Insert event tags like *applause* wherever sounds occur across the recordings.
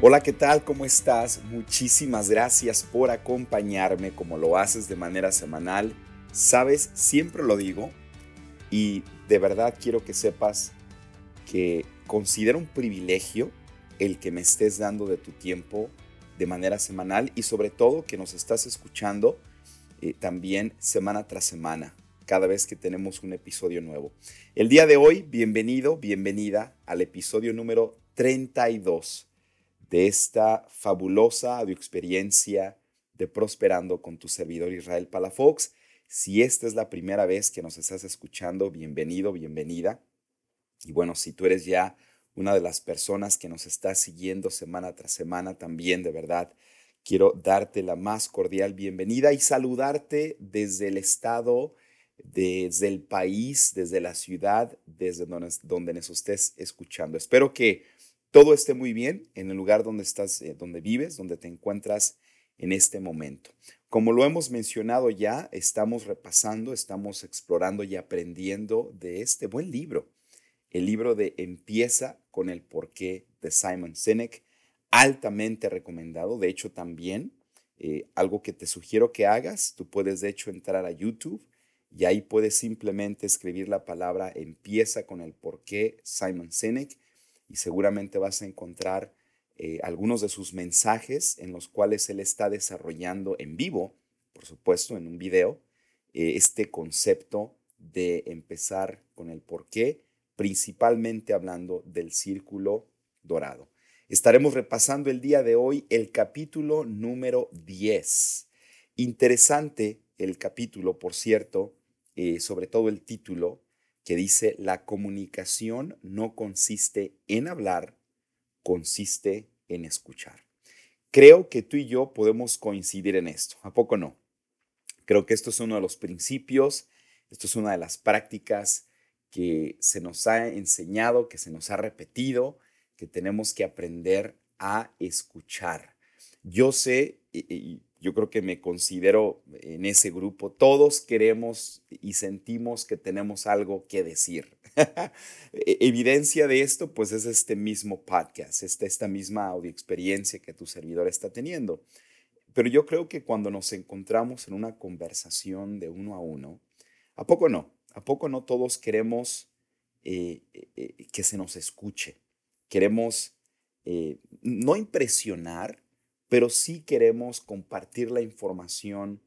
Hola, ¿qué tal? ¿Cómo estás? Muchísimas gracias por acompañarme como lo haces de manera semanal. Sabes, siempre lo digo y de verdad quiero que sepas que considero un privilegio el que me estés dando de tu tiempo de manera semanal y sobre todo que nos estás escuchando eh, también semana tras semana, cada vez que tenemos un episodio nuevo. El día de hoy, bienvenido, bienvenida al episodio número 32 de esta fabulosa experiencia de Prosperando con tu servidor Israel Palafox. Si esta es la primera vez que nos estás escuchando, bienvenido, bienvenida. Y bueno, si tú eres ya una de las personas que nos está siguiendo semana tras semana, también de verdad quiero darte la más cordial bienvenida y saludarte desde el estado, desde el país, desde la ciudad, desde donde, donde nos estés escuchando. Espero que todo esté muy bien en el lugar donde estás, eh, donde vives, donde te encuentras en este momento. Como lo hemos mencionado ya, estamos repasando, estamos explorando y aprendiendo de este buen libro, el libro de Empieza con el porqué de Simon Sinek, altamente recomendado. De hecho, también eh, algo que te sugiero que hagas, tú puedes de hecho entrar a YouTube y ahí puedes simplemente escribir la palabra Empieza con el porqué Simon Sinek y seguramente vas a encontrar eh, algunos de sus mensajes en los cuales él está desarrollando en vivo, por supuesto, en un video, eh, este concepto de empezar con el por qué, principalmente hablando del círculo dorado. Estaremos repasando el día de hoy el capítulo número 10. Interesante el capítulo, por cierto, eh, sobre todo el título, que dice, la comunicación no consiste en hablar, consiste en escuchar. Creo que tú y yo podemos coincidir en esto, ¿a poco no? Creo que esto es uno de los principios, esto es una de las prácticas que se nos ha enseñado, que se nos ha repetido, que tenemos que aprender a escuchar. Yo sé, yo creo que me considero en ese grupo. Todos queremos y sentimos que tenemos algo que decir. *laughs* E, evidencia de esto, pues es este mismo podcast, esta, esta misma audio experiencia que tu servidor está teniendo. Pero yo creo que cuando nos encontramos en una conversación de uno a uno, ¿a poco no? ¿A poco no todos queremos eh, eh, que se nos escuche? Queremos eh, no impresionar, pero sí queremos compartir la información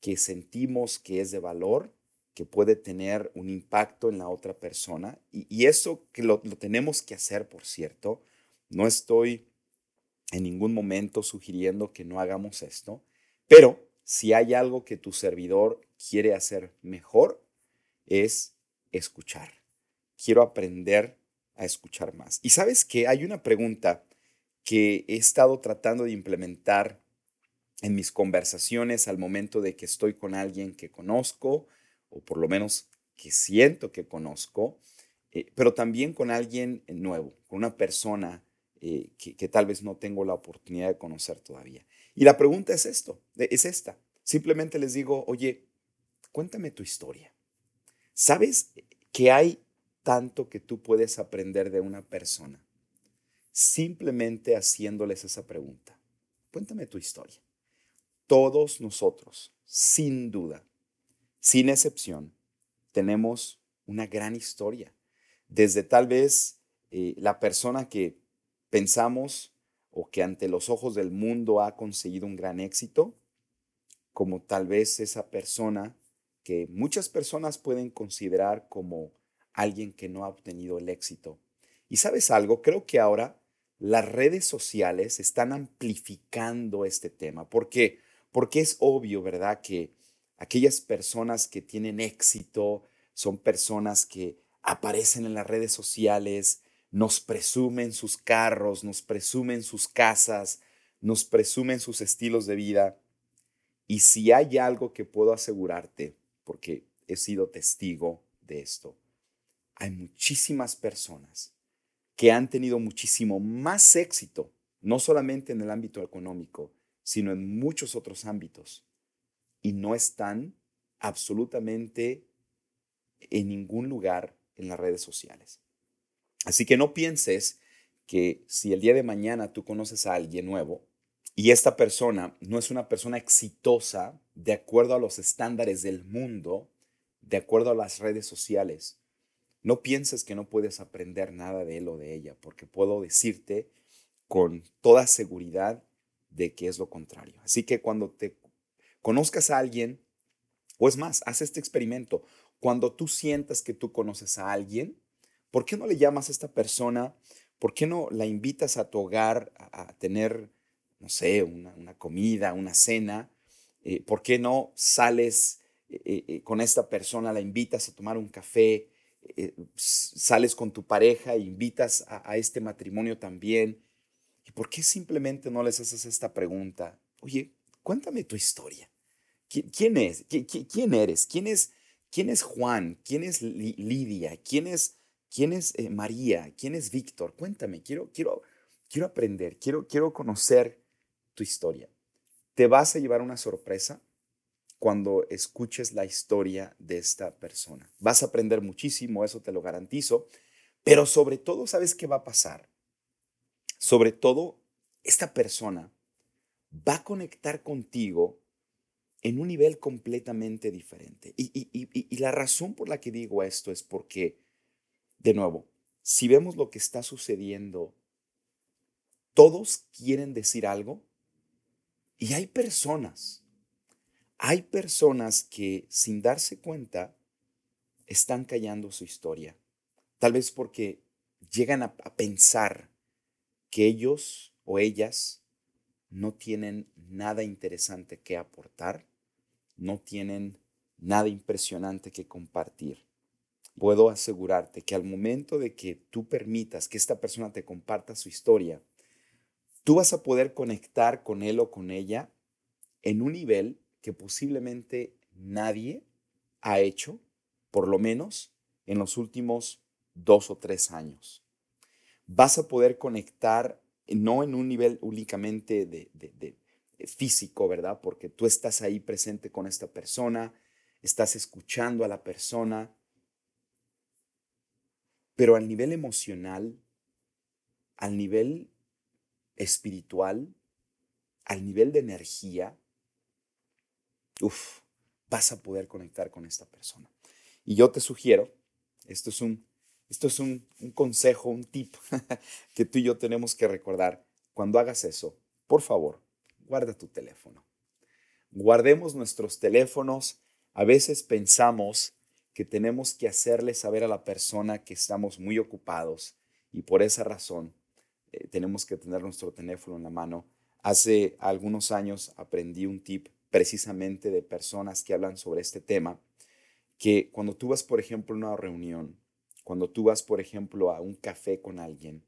que sentimos que es de valor, que puede tener un impacto en la otra persona. Y, eso que lo, tenemos que hacer, por cierto, no estoy en ningún momento sugiriendo que no hagamos esto, pero si hay algo que tu servidor quiere hacer mejor, es escuchar. Quiero aprender a escuchar más. Y sabes que hay una pregunta que he estado tratando de implementar en mis conversaciones al momento de que estoy con alguien que conozco, o por lo menos que siento que conozco, eh, pero también con alguien nuevo, con una persona eh, que, que, tal vez no tengo la oportunidad de conocer todavía. Y la pregunta es esto, es esta. Simplemente les digo, oye, cuéntame tu historia. ¿Sabes que hay tanto que tú puedes aprender de una persona? Simplemente haciéndoles esa pregunta. Cuéntame tu historia. Todos nosotros, sin duda, sin excepción, tenemos una gran historia. Desde tal vez eh, la persona que pensamos o que ante los ojos del mundo ha conseguido un gran éxito, como tal vez esa persona que muchas personas pueden considerar como alguien que no ha obtenido el éxito. Y sabes algo, creo que ahora las redes sociales están amplificando este tema. ¿Por qué? Porque es obvio, ¿verdad? Que aquellas personas que tienen éxito son personas que aparecen en las redes sociales, nos presumen sus carros, nos presumen sus casas, nos presumen sus estilos de vida. Y si hay algo que puedo asegurarte, porque he sido testigo de esto, hay muchísimas personas que han tenido muchísimo más éxito, no solamente en el ámbito económico, sino en muchos otros ámbitos, y no están absolutamente en ningún lugar en las redes sociales. Así que no pienses que si el día de mañana tú conoces a alguien nuevo y esta persona no es una persona exitosa de acuerdo a los estándares del mundo, de acuerdo a las redes sociales, no pienses que no puedes aprender nada de él o de ella, porque puedo decirte con toda seguridad de que es lo contrario. Así que cuando te conozcas a alguien, o es más, haz este experimento. Cuando tú sientas que tú conoces a alguien, ¿por qué no le llamas a esta persona? ¿Por qué no la invitas a tu hogar a, tener, no sé, una, comida, una cena? Eh, ¿Por qué no sales eh, eh, con esta persona, la invitas a tomar un café? Sales con tu pareja e invitas a, a este matrimonio también. ¿Y por qué simplemente no les haces esta pregunta? Oye, cuéntame tu historia. ¿Quién es? ¿Quién eres? ¿Quién es, quién es Juan? ¿Quién es Lidia? ¿Quién es, quién es eh, María? ¿Quién es Víctor? Cuéntame, quiero, quiero, quiero aprender, quiero, quiero conocer tu historia. Te vas a llevar una sorpresa cuando escuches la historia de esta persona. Vas a aprender muchísimo, eso te lo garantizo, pero sobre todo, ¿sabes qué va a pasar? Sobre todo, esta persona va a conectar contigo en un nivel completamente diferente. Y, la razón por la que digo esto es porque, de nuevo, si vemos lo que está sucediendo, todos quieren decir algo y hay personas, hay personas que sin darse cuenta están callando su historia. Tal vez porque llegan a pensar que ellos o ellas no tienen nada interesante que aportar no tienen nada impresionante que compartir. Puedo asegurarte que al momento de que tú permitas que esta persona te comparta su historia, tú vas a poder conectar con él o con ella en un nivel que posiblemente nadie ha hecho, por lo menos en los últimos dos o tres años. Vas a poder conectar no en un nivel únicamente de, de, físico, ¿verdad? Porque tú estás ahí presente con esta persona, estás escuchando a la persona, pero al nivel emocional, al nivel espiritual, al nivel de energía, uff, vas a poder conectar con esta persona. Y yo te sugiero, esto es un, esto es un, consejo, un tip *laughs* que tú y yo tenemos que recordar. Cuando hagas eso, por favor, guarda tu teléfono. Guardemos nuestros teléfonos. A veces pensamos que tenemos que hacerle saber a la persona que estamos muy ocupados y por esa razón eh, tenemos que tener nuestro teléfono en la mano. Hace algunos años aprendí un tip precisamente de personas que hablan sobre este tema, que cuando tú vas, por ejemplo, a una reunión, cuando tú vas, por ejemplo, a un café con alguien,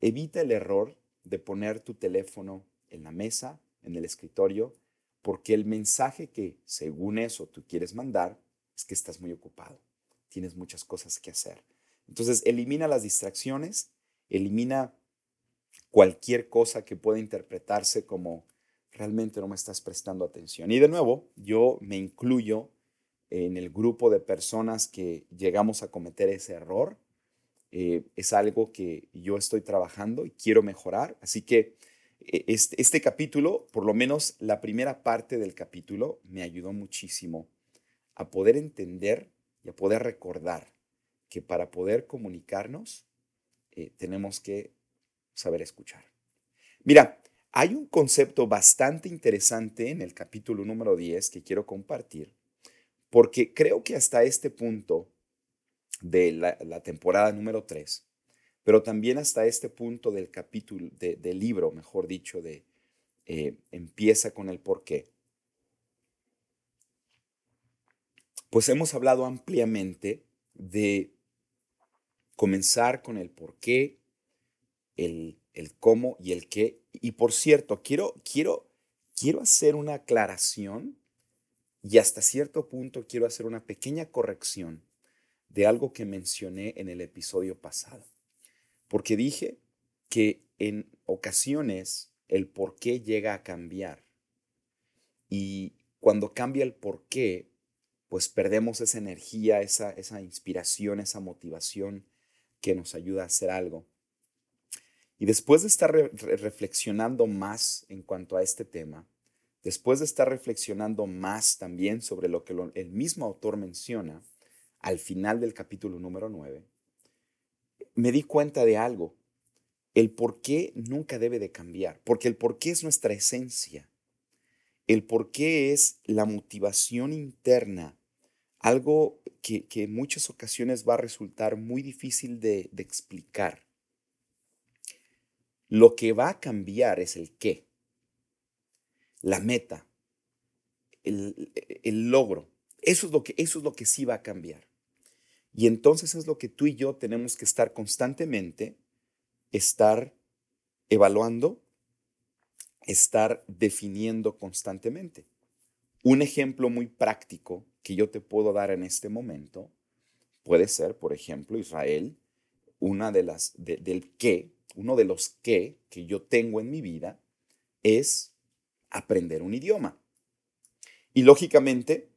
evita el error de poner tu teléfono en la mesa, en el escritorio, porque el mensaje que según eso tú quieres mandar es que estás muy ocupado, tienes muchas cosas que hacer. Entonces, elimina las distracciones, elimina cualquier cosa que pueda interpretarse como realmente no me estás prestando atención. Y de nuevo, yo me incluyo en el grupo de personas que llegamos a cometer ese error. Eh, es algo que yo estoy trabajando y quiero mejorar. Así que e, este, este, capítulo, por lo menos la primera parte del capítulo, me ayudó muchísimo a poder entender y a poder recordar que para poder comunicarnos eh, tenemos que saber escuchar. Mira, hay un concepto bastante interesante en el capítulo número 10 que quiero compartir, porque creo que hasta este punto de la, temporada número 3, pero también hasta este punto del capítulo, del libro, mejor dicho, de eh, empieza con el por qué. Pues hemos hablado ampliamente de comenzar con el por qué, el, el cómo y el qué. Y por cierto, quiero, quiero, quiero hacer una aclaración y hasta cierto punto quiero hacer una pequeña corrección de algo que mencioné en el episodio pasado. Porque dije que en ocasiones el por qué llega a cambiar. Y cuando cambia el por qué, pues perdemos esa energía, esa, esa inspiración, esa motivación que nos ayuda a hacer algo. Y después de estar reflexionando más en cuanto a este tema, después de estar reflexionando más también sobre lo que el mismo autor menciona al final del capítulo número 9, me di cuenta de algo. El por qué nunca debe de cambiar, porque el por qué es nuestra esencia. El por qué es la motivación interna, algo que, en muchas ocasiones va a resultar muy difícil de, explicar. Lo que va a cambiar es el qué, la meta, el, el, logro. Eso es, lo que, eso es lo que sí va a cambiar. Y entonces es lo que tú y yo tenemos que estar constantemente, estar evaluando, estar definiendo constantemente. Un ejemplo muy práctico que yo te puedo dar en este momento puede ser, por ejemplo, Israel, una de las del qué, uno de los qué que yo tengo en mi vida es aprender un idioma. Y lógicamente,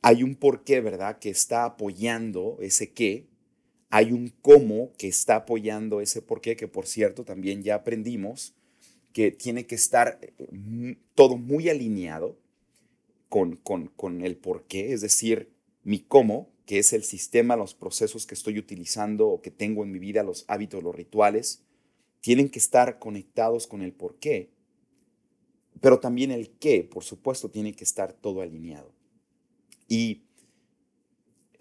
hay un porqué, ¿verdad?, que está apoyando ese qué, hay un cómo que está apoyando ese porqué, que por cierto también ya aprendimos que tiene que estar eh, todo muy alineado con, con, con el porqué, es decir, mi cómo, que es el sistema, los procesos que estoy utilizando o que tengo en mi vida, los hábitos, los rituales, tienen que estar conectados con el porqué, pero también el qué, por supuesto, tiene que estar todo alineado. Y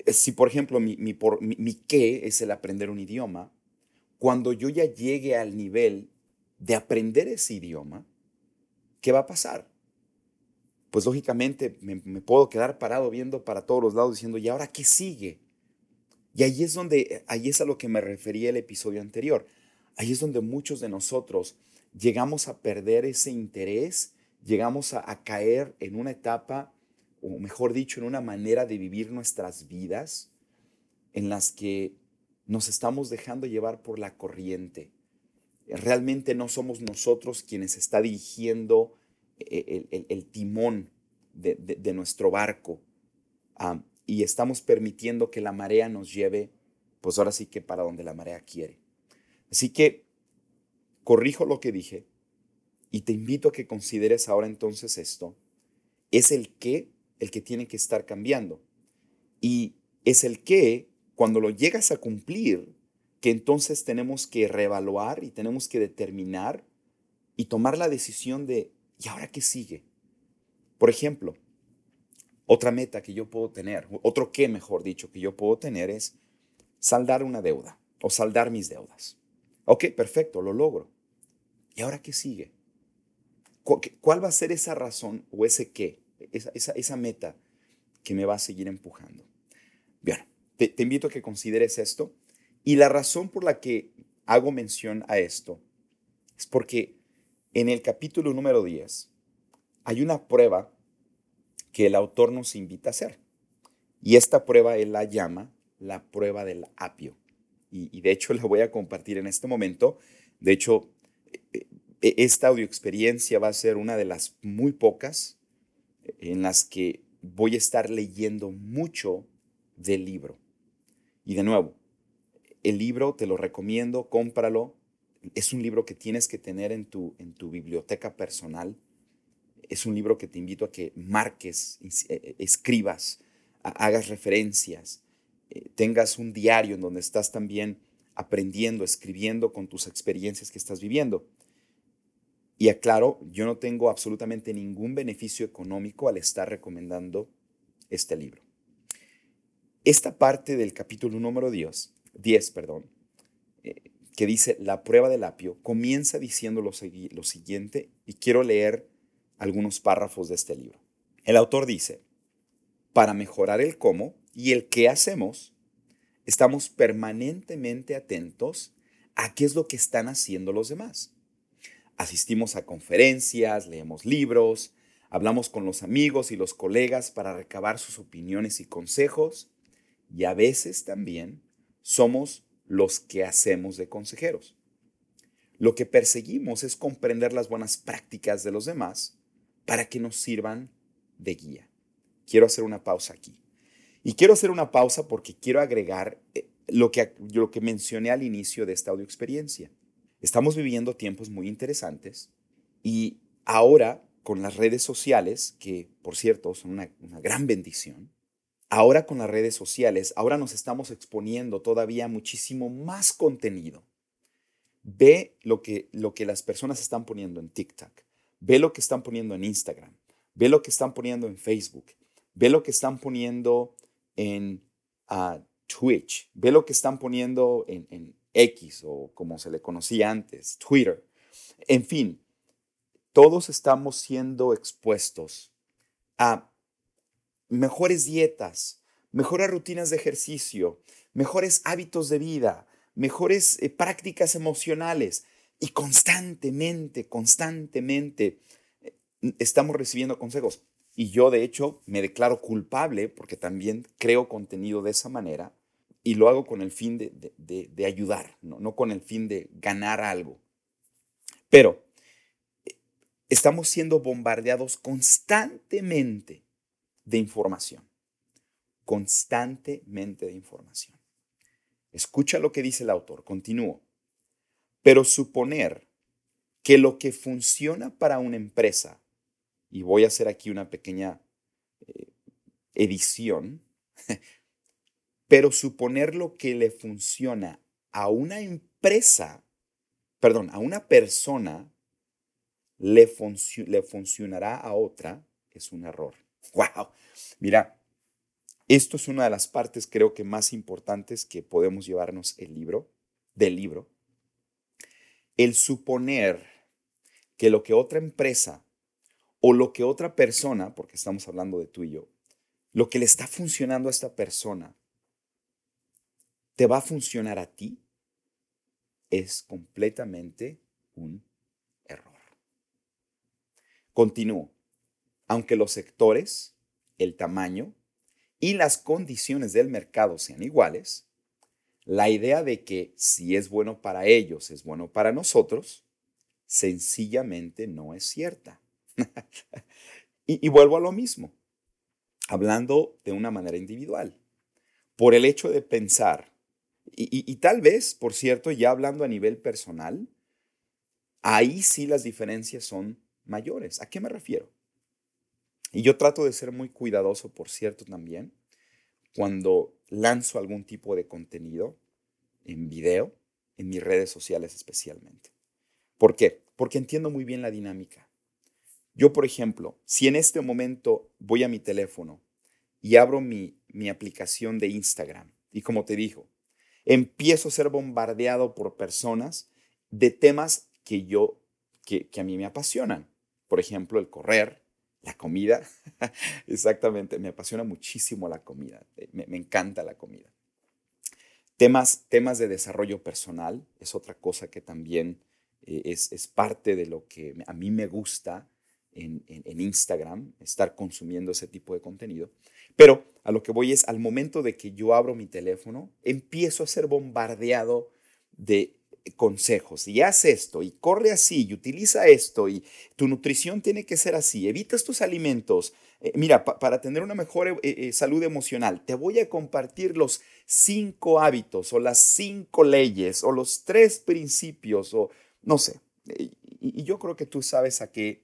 eh, si, por ejemplo, mi, qué es el aprender un idioma, cuando yo ya llegue al nivel de aprender ese idioma, ¿qué va a pasar? Pues lógicamente me, me, puedo quedar parado viendo para todos los lados diciendo, ¿y ahora qué sigue? Y ahí es donde, ahí es a lo que me refería el episodio anterior. Ahí es donde muchos de nosotros llegamos a perder ese interés, llegamos a, caer en una etapa o mejor dicho, en una manera de vivir nuestras vidas en las que nos estamos dejando llevar por la corriente. Realmente no somos nosotros quienes está dirigiendo eh, el, timón de, nuestro barco y estamos permitiendo que la marea nos lleve, pues ahora sí que para donde la marea quiere. Así que corrijo lo que dije y te invito a que consideres ahora entonces esto. Es el qué el que tiene que estar cambiando. Y es el que, cuando lo llegas a cumplir, que entonces tenemos que reevaluar y tenemos que determinar y tomar la decisión de, ¿y ahora qué sigue? Por ejemplo, otra meta que yo puedo tener, otro qué, mejor dicho, que yo puedo tener es saldar una deuda o saldar mis deudas. Ok, perfecto, lo logro. ¿Y ahora qué sigue? ¿Cuál va a ser esa razón o ese qué? esa, meta que me va a seguir empujando. Bien, te, te invito a que consideres esto. Y la razón por la que hago mención a esto es porque en el capítulo número 10 hay una prueba que el autor nos invita a hacer. Y esta prueba él la llama la prueba del apio. Y, de hecho la voy a compartir en este momento. De hecho, e, e, esta audio experiencia va a ser una de las muy pocas en las que voy a estar leyendo mucho del libro. Y de nuevo, el libro te lo recomiendo, cómpralo. Es un libro que tienes que tener en tu, en tu biblioteca personal. Es un libro que te invito a que marques, eh, eh, escribas, hagas referencias, eh, tengas un diario en donde estás también aprendiendo, escribiendo con tus experiencias que estás viviendo. Y aclaro, yo no tengo absolutamente ningún beneficio económico al estar recomendando este libro. Esta parte del capítulo número 10, 10 perdón, eh, que dice la prueba del apio, comienza diciendo lo, lo siguiente y quiero leer algunos párrafos de este libro. El autor dice, para mejorar el cómo y el qué hacemos, estamos permanentemente atentos a qué es lo que están haciendo los demás. Asistimos a conferencias, leemos libros, hablamos con los amigos y los colegas para recabar sus opiniones y consejos y a veces también somos los que hacemos de consejeros. Lo que perseguimos es comprender las buenas prácticas de los demás para que nos sirvan de guía. Quiero hacer una pausa aquí. Y quiero hacer una pausa porque quiero agregar eh, lo que, lo que mencioné al inicio de esta audio experiencia. estamos viviendo tiempos muy interesantes y ahora con las redes sociales, que por cierto son una, gran bendición, ahora con las redes sociales, ahora nos estamos exponiendo todavía muchísimo más contenido. Ve lo que, lo que las personas están poniendo en TikTok, ve lo que están poniendo en Instagram, ve lo que están poniendo en Facebook, ve lo que están poniendo en Twitch, ve lo que están poniendo en, en X o como se le conocía antes, Twitter. En fin, todos estamos siendo expuestos a mejores dietas, mejores rutinas de ejercicio, mejores hábitos de vida, mejores eh, prácticas emocionales y constantemente, constantemente eh, estamos recibiendo consejos. Y yo de hecho me declaro culpable porque también creo contenido de esa manera y lo hago con el fin de, ayudar, ¿no? con el fin de ganar algo. Pero eh, estamos siendo bombardeados constantemente de información, constantemente de información. Escucha lo que dice el autor, continúo. Pero suponer que lo que funciona para una empresa, y voy a hacer aquí una pequeña eh, edición, *laughs* pero suponer lo que le funciona a una empresa, perdón, a una persona, le, le funcionará a otra, es un error. *laughs* ¡Wow! Mira, esto es una de las partes creo que más importantes que podemos llevarnos el libro, del libro. El suponer que lo que otra empresa o lo que otra persona, porque estamos hablando de tú y yo, lo que le está funcionando a esta persona te va a funcionar a ti, es completamente un error. Continúo. Aunque los sectores, el tamaño y las condiciones del mercado sean iguales, la idea de que si es bueno para ellos, es bueno para nosotros, sencillamente no es cierta. *laughs* y, y vuelvo a lo mismo, hablando de una manera individual. Por el hecho de pensar y, tal vez, por cierto, ya hablando a nivel personal, ahí sí las diferencias son mayores. ¿A qué me refiero? Y yo trato de ser muy cuidadoso, por cierto, también, cuando lanzo algún tipo de contenido en video, en mis redes sociales especialmente. ¿Por qué? Porque entiendo muy bien la dinámica. Yo, por ejemplo, si en este momento voy a mi teléfono y abro mi, aplicación de Instagram, y como te digo, empiezo a ser bombardeado por personas de temas que yo, que, a mí me apasionan. Por ejemplo, el correr, la comida. *laughs* Exactamente, me apasiona muchísimo la comida, eh, me, encanta la comida. Temas, temas de desarrollo personal es otra cosa que también eh, es, parte de lo que a mí me gusta en, Instagram, estar consumiendo ese tipo de contenido. Pero a lo que voy es, al momento de que yo abro mi teléfono, empiezo a ser bombardeado de consejos y haz esto y corre así y utiliza esto y tu nutrición tiene que ser así, evita estos alimentos. Eh, mira, para tener una mejor eh, eh, salud emocional, te voy a compartir los cinco hábitos o las cinco leyes o los tres principios o no sé. y yo creo que tú sabes a qué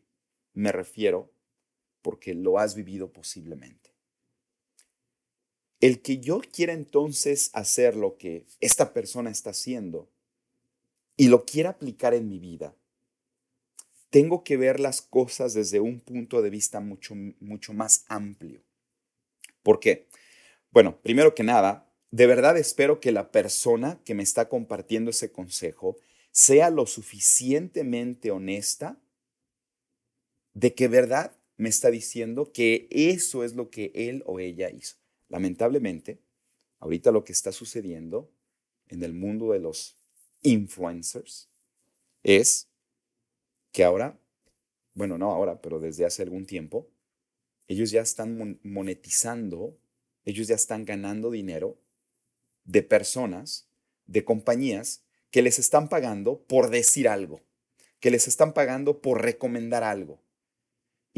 me refiero porque lo has vivido posiblemente. El que yo quiera entonces hacer lo que esta persona está haciendo y lo quiera aplicar en mi vida, tengo que ver las cosas desde un punto de vista mucho, mucho más amplio. ¿Por qué? Bueno, primero que nada, de verdad espero que la persona que me está compartiendo ese consejo sea lo suficientemente honesta de que verdad me está diciendo que eso es lo que él o ella hizo. Lamentablemente, ahorita lo que está sucediendo en el mundo de los influencers es que ahora, bueno, no ahora, pero desde hace algún tiempo, ellos ya están monetizando, ellos ya están ganando dinero de personas, de compañías que les están pagando por decir algo, que les están pagando por recomendar algo.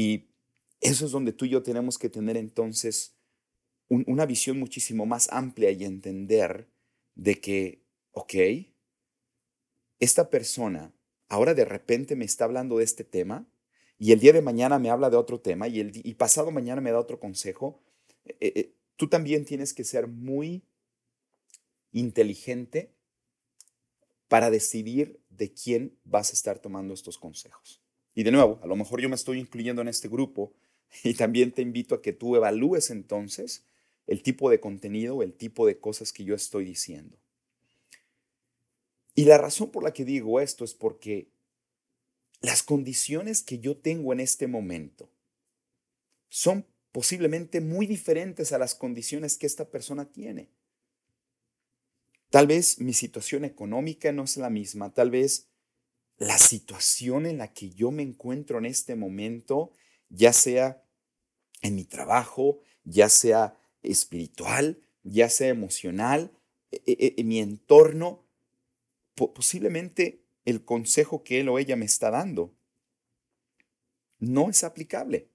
Y eso es donde tú y yo tenemos que tener entonces una visión muchísimo más amplia y entender de que, ok, esta persona ahora de repente me está hablando de este tema y el día de mañana me habla de otro tema y, el, y pasado mañana me da otro consejo, eh, eh, tú también tienes que ser muy inteligente para decidir de quién vas a estar tomando estos consejos. Y de nuevo, a lo mejor yo me estoy incluyendo en este grupo *laughs* y también te invito a que tú evalúes entonces el tipo de contenido, el tipo de cosas que yo estoy diciendo. Y la razón por la que digo esto es porque las condiciones que yo tengo en este momento son posiblemente muy diferentes a las condiciones que esta persona tiene. Tal vez mi situación económica no es la misma, tal vez la situación en la que yo me encuentro en este momento, ya sea en mi trabajo, ya sea espiritual, ya sea emocional, e, e, en mi entorno, posiblemente el consejo que él o ella me está dando no es aplicable.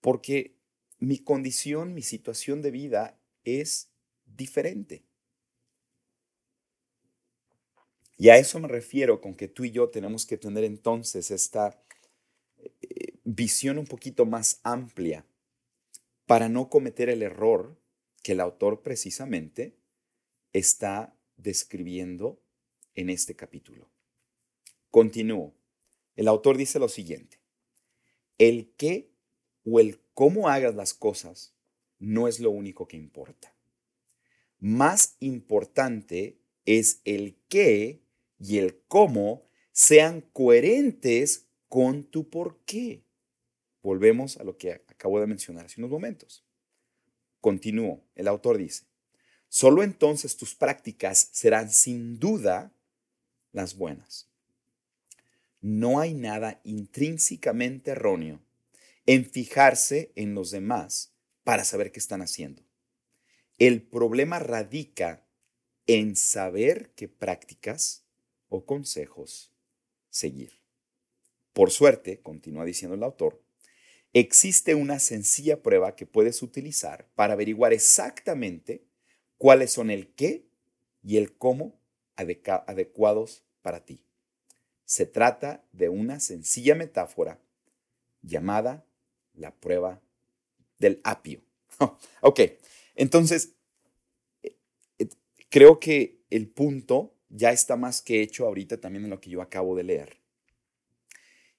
Porque mi condición, mi situación de vida es diferente. Y a eso me refiero con que tú y yo tenemos que tener entonces esta eh, visión un poquito más amplia para no cometer el error que el autor precisamente está describiendo en este capítulo. Continúo. El autor dice lo siguiente. El qué o el cómo hagas las cosas no es lo único que importa. Más importante es el qué y el cómo sean coherentes con tu por qué. Volvemos a lo que acabo de mencionar hace unos momentos. Continúo. El autor dice, solo entonces tus prácticas serán sin duda las buenas. No hay nada intrínsecamente erróneo en fijarse en los demás para saber qué están haciendo. El problema radica en saber qué prácticas o consejos seguir. Por suerte, continúa diciendo el autor, existe una sencilla prueba que puedes utilizar para averiguar exactamente cuáles son el qué y el cómo adecuados para ti. Se trata de una sencilla metáfora llamada la prueba del apio. *laughs* ok, entonces creo que el punto ya está más que hecho ahorita también en lo que yo acabo de leer.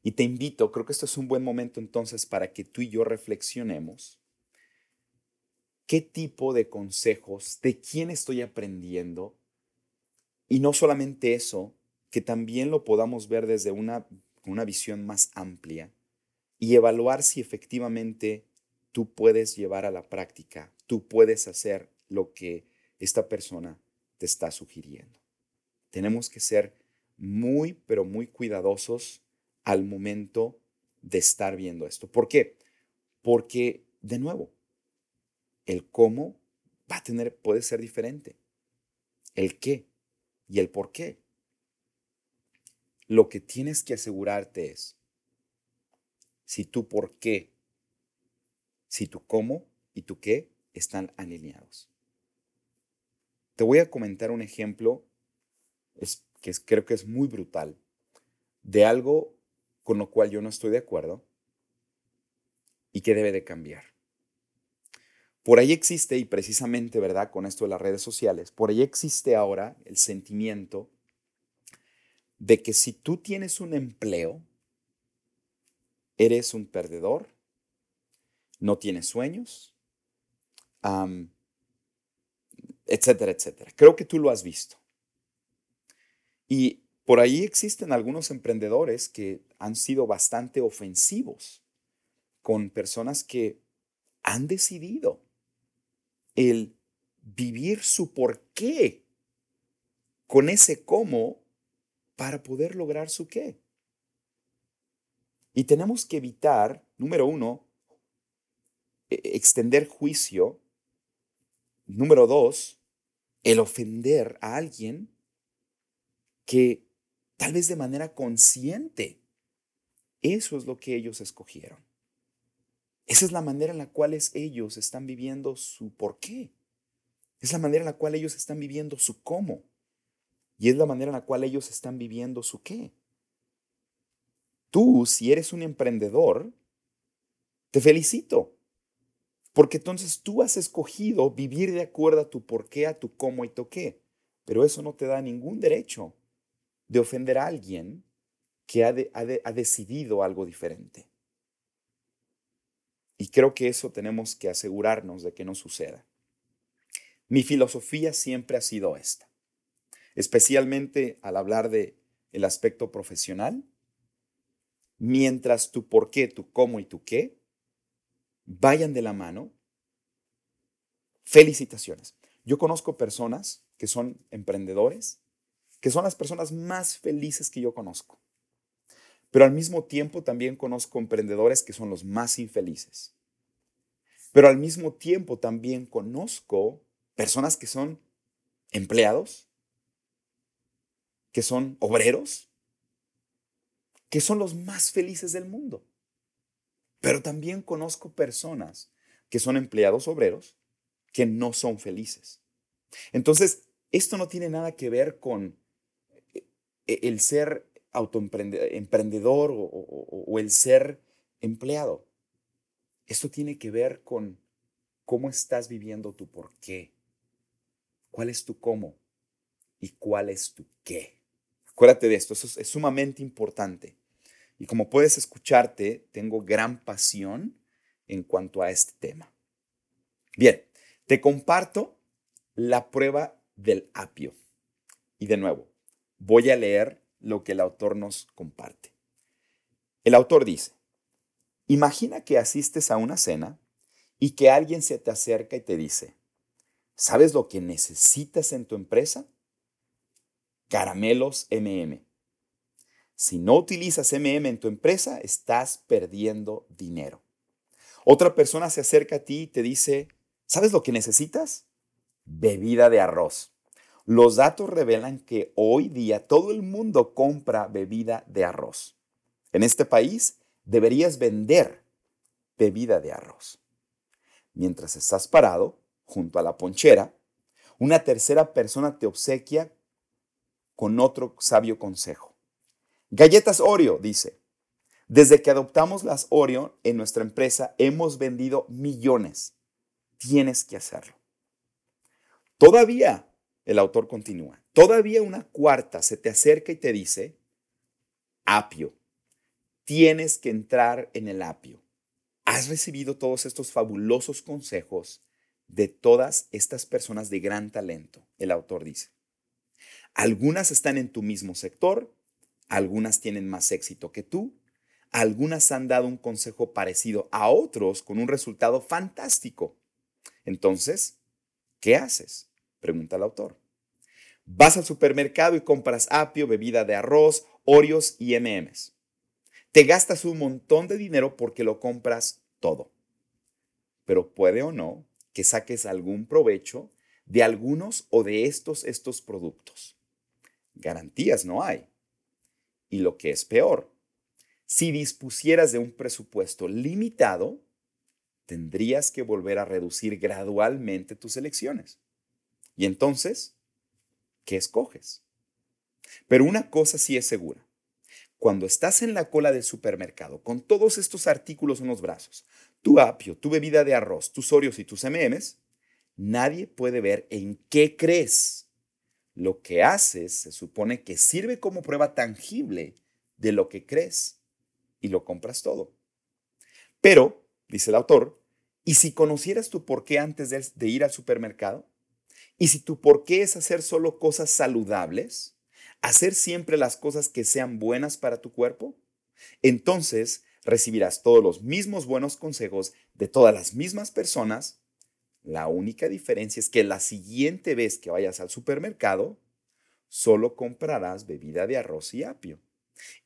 Y te invito, creo que esto es un buen momento entonces para que tú y yo reflexionemos qué tipo de consejos, de quién estoy aprendiendo y no solamente eso, que también lo podamos ver desde una, una visión más amplia y evaluar si efectivamente tú puedes llevar a la práctica, tú puedes hacer lo que esta persona te está sugiriendo. Tenemos que ser muy, pero muy cuidadosos al momento de estar viendo esto. ¿Por qué? Porque, de nuevo, el cómo va a tener, puede ser diferente. El qué y el por qué. Lo que tienes que asegurarte es si tu por qué, si tu cómo y tu qué están alineados. Te voy a comentar un ejemplo es, que creo que es muy brutal de algo con lo cual yo no estoy de acuerdo y que debe de cambiar. Por ahí existe, y precisamente, ¿verdad? Con esto de las redes sociales, por ahí existe ahora el sentimiento de que si tú tienes un empleo, eres un perdedor, no tienes sueños, etcétera, etcétera. Creo que tú lo has visto. Y por ahí existen algunos emprendedores que han sido bastante ofensivos con personas que han decidido el vivir su porqué con ese cómo para poder lograr su qué. Y tenemos que evitar, número uno, e, extender juicio. Número dos, el ofender a alguien que tal vez de manera consciente, eso es lo que ellos escogieron. Esa es la manera en la cual ellos están viviendo su por qué. Es la manera en la cual ellos están viviendo su cómo. Y es la manera en la cual ellos están viviendo su qué. Tú, si eres un emprendedor, te felicito. Porque entonces tú has escogido vivir de acuerdo a tu por qué, a tu cómo y tu qué. Pero eso no te da ningún derecho de ofender a alguien que ha, ha decidido algo diferente. Y creo que eso tenemos que asegurarnos de que no suceda. Mi filosofía siempre ha sido esta, especialmente al hablar de el aspecto profesional. Mientras tu por qué, tu cómo y tu qué vayan de la mano, felicitaciones. Yo conozco personas que son emprendedores, que son las personas más felices que yo conozco. Pero al mismo tiempo también conozco emprendedores que son los más infelices. Pero al mismo tiempo también conozco personas que son empleados, que son obreros, que son los más felices del mundo. Pero también conozco personas que son empleados obreros que no son felices. Entonces, esto no tiene nada que ver con eh, el ser autoemprendedor o, o el ser empleado. Esto tiene que ver con cómo estás viviendo tu por qué, cuál es tu cómo y cuál es tu qué. Acuérdate de esto, eso es, sumamente importante. Y como puedes escucharte, tengo gran pasión en cuanto a este tema. Bien, te comparto la prueba del apio. Y de nuevo, voy a leer lo que el autor nos comparte. El autor dice, imagina que asistes a una cena y que alguien se te acerca y te dice, ¿sabes lo que necesitas en tu empresa? Caramelos MM. Si no utilizas MM en tu empresa, estás perdiendo dinero. Otra persona se acerca a ti y te dice, ¿sabes lo que necesitas? Bebida de arroz. Los datos revelan que hoy día todo el mundo compra bebida de arroz. En este país deberías vender bebida de arroz. Mientras estás parado junto a la ponchera, una tercera persona te obsequia con otro sabio consejo. Galletas Oreo, dice. Desde que adoptamos las Oreo en nuestra empresa hemos vendido millones. Tienes que hacerlo. Todavía, el autor continúa, todavía una cuarta se te acerca y te dice, apio, tienes que entrar en el apio. Has recibido todos estos fabulosos consejos de todas estas personas de gran talento, el autor dice. Algunas están en tu mismo sector algunas tienen más éxito que tú. Algunas han dado un consejo parecido a otros con un resultado fantástico. Entonces, ¿qué haces? Pregunta el autor. Vas al supermercado y compras apio, bebida de arroz, Oreos y MMs. Te gastas un montón de dinero porque lo compras todo. Pero puede o no que saques algún provecho de algunos o de estos estos productos. Garantías no hay. Y lo que es peor, si dispusieras de un presupuesto limitado, tendrías que volver a reducir gradualmente tus elecciones. Y entonces, ¿qué escoges? Pero una cosa sí es segura. Cuando estás en la cola del supermercado con todos estos artículos en los brazos, tu apio, tu bebida de arroz, tus Oreos y tus MMs, nadie puede ver en qué crees lo que haces se supone que sirve como prueba tangible de lo que crees y lo compras todo. Pero, dice el autor, ¿y si conocieras tu porqué antes de, de ir al supermercado? ¿Y si tu porqué es hacer solo cosas saludables? ¿Hacer siempre las cosas que sean buenas para tu cuerpo? Entonces recibirás todos los mismos buenos consejos de todas las mismas personas la única diferencia es que la siguiente vez que vayas al supermercado, solo comprarás bebida de arroz y apio.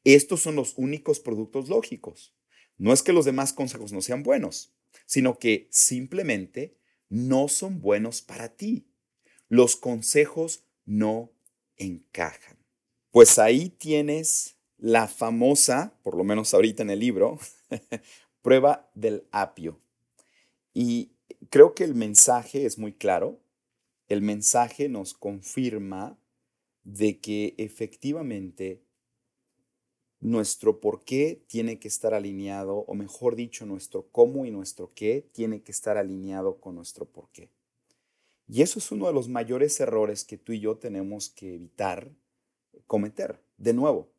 Estos son los únicos productos lógicos. No es que los demás consejos no sean buenos, sino que simplemente no son buenos para ti. Los consejos no encajan. Pues ahí tienes la famosa, por lo menos ahorita en el libro, *laughs* prueba del apio. Y creo que el mensaje es muy claro. El mensaje nos confirma de que efectivamente nuestro por qué tiene que estar alineado, o mejor dicho, nuestro cómo y nuestro qué tiene que estar alineado con nuestro por qué. Y eso es uno de los mayores errores que tú y yo tenemos que evitar cometer. De nuevo,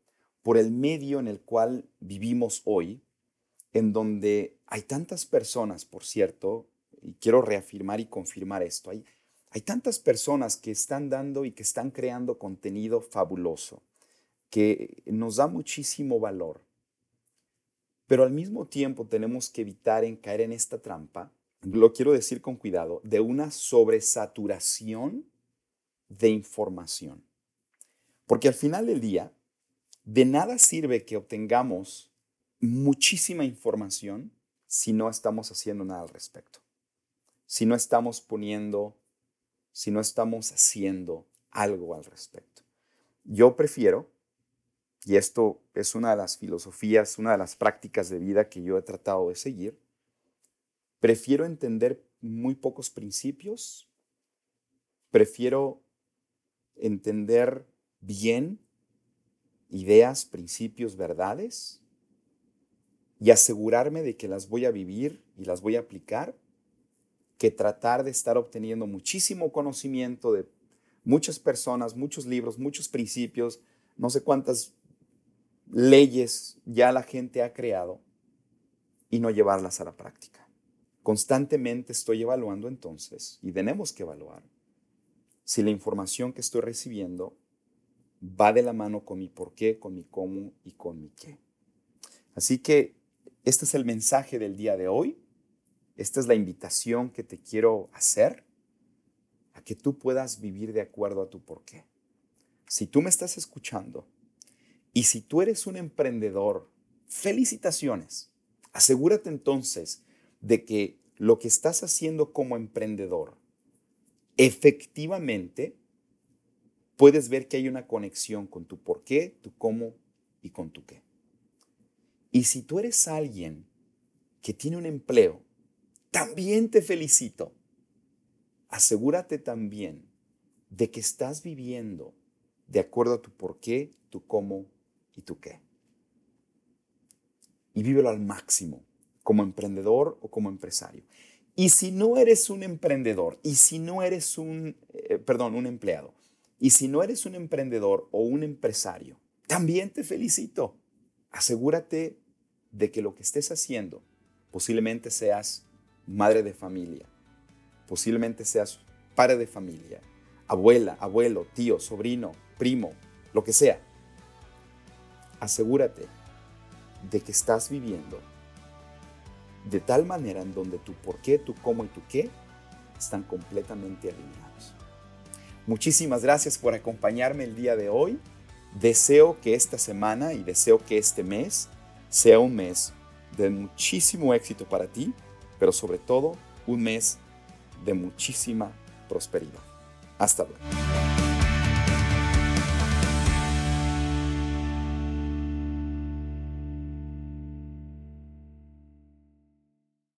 por el medio en el cual vivimos hoy, en donde hay tantas personas, por cierto, y quiero reafirmar y confirmar esto, hay, tantas personas que están dando y que están creando contenido fabuloso, que nos da muchísimo valor. Pero al mismo tiempo tenemos que evitar en caer en esta trampa, lo quiero decir con cuidado, de una sobresaturación de información. Porque al final del día, de nada sirve que obtengamos muchísima información si no estamos haciendo nada al respecto. Si no estamos poniendo, si no estamos haciendo algo al respecto. Yo prefiero, y esto es una de las filosofías, una de las prácticas de vida que yo he tratado de seguir, prefiero entender muy pocos principios, prefiero entender bien ideas, principios, verdades y asegurarme de que las voy a vivir y las voy a aplicar, que tratar de estar obteniendo muchísimo conocimiento de muchas personas, muchos libros, muchos principios, no sé cuántas leyes ya la gente ha creado y no llevarlas a la práctica. Constantemente estoy evaluando entonces, y tenemos que evaluar, si la información que estoy recibiendo va de la mano con mi por qué, con mi cómo y con mi qué. Así que este es el mensaje del día de hoy. Esta es la invitación que te quiero hacer a que tú puedas vivir de acuerdo a tu por qué. Si tú me estás escuchando y si tú eres un emprendedor, felicitaciones. Asegúrate entonces de que lo que estás haciendo como emprendedor efectivamente puedes ver que hay una conexión con tu por qué, tu cómo y con tu qué. Y si tú eres alguien que tiene un empleo, también te felicito. Asegúrate también de que estás viviendo de acuerdo a tu por qué, tu cómo y tu qué. Y vívelo al máximo, como emprendedor o como empresario. Y si no eres un emprendedor, y si no eres un, eh, perdón, un empleado, y si no eres un emprendedor o un empresario, también te felicito. Asegúrate de que lo que estés haciendo, posiblemente seas madre de familia, posiblemente seas padre de familia, abuela, abuelo, tío, sobrino, primo, lo que sea. Asegúrate de que estás viviendo de tal manera en donde tu por qué, tu cómo y tu qué están completamente alineados. Muchísimas gracias por acompañarme el día de hoy. Deseo que esta semana y deseo que este mes sea un mes de muchísimo éxito para ti, pero sobre todo un mes de muchísima prosperidad. Hasta luego.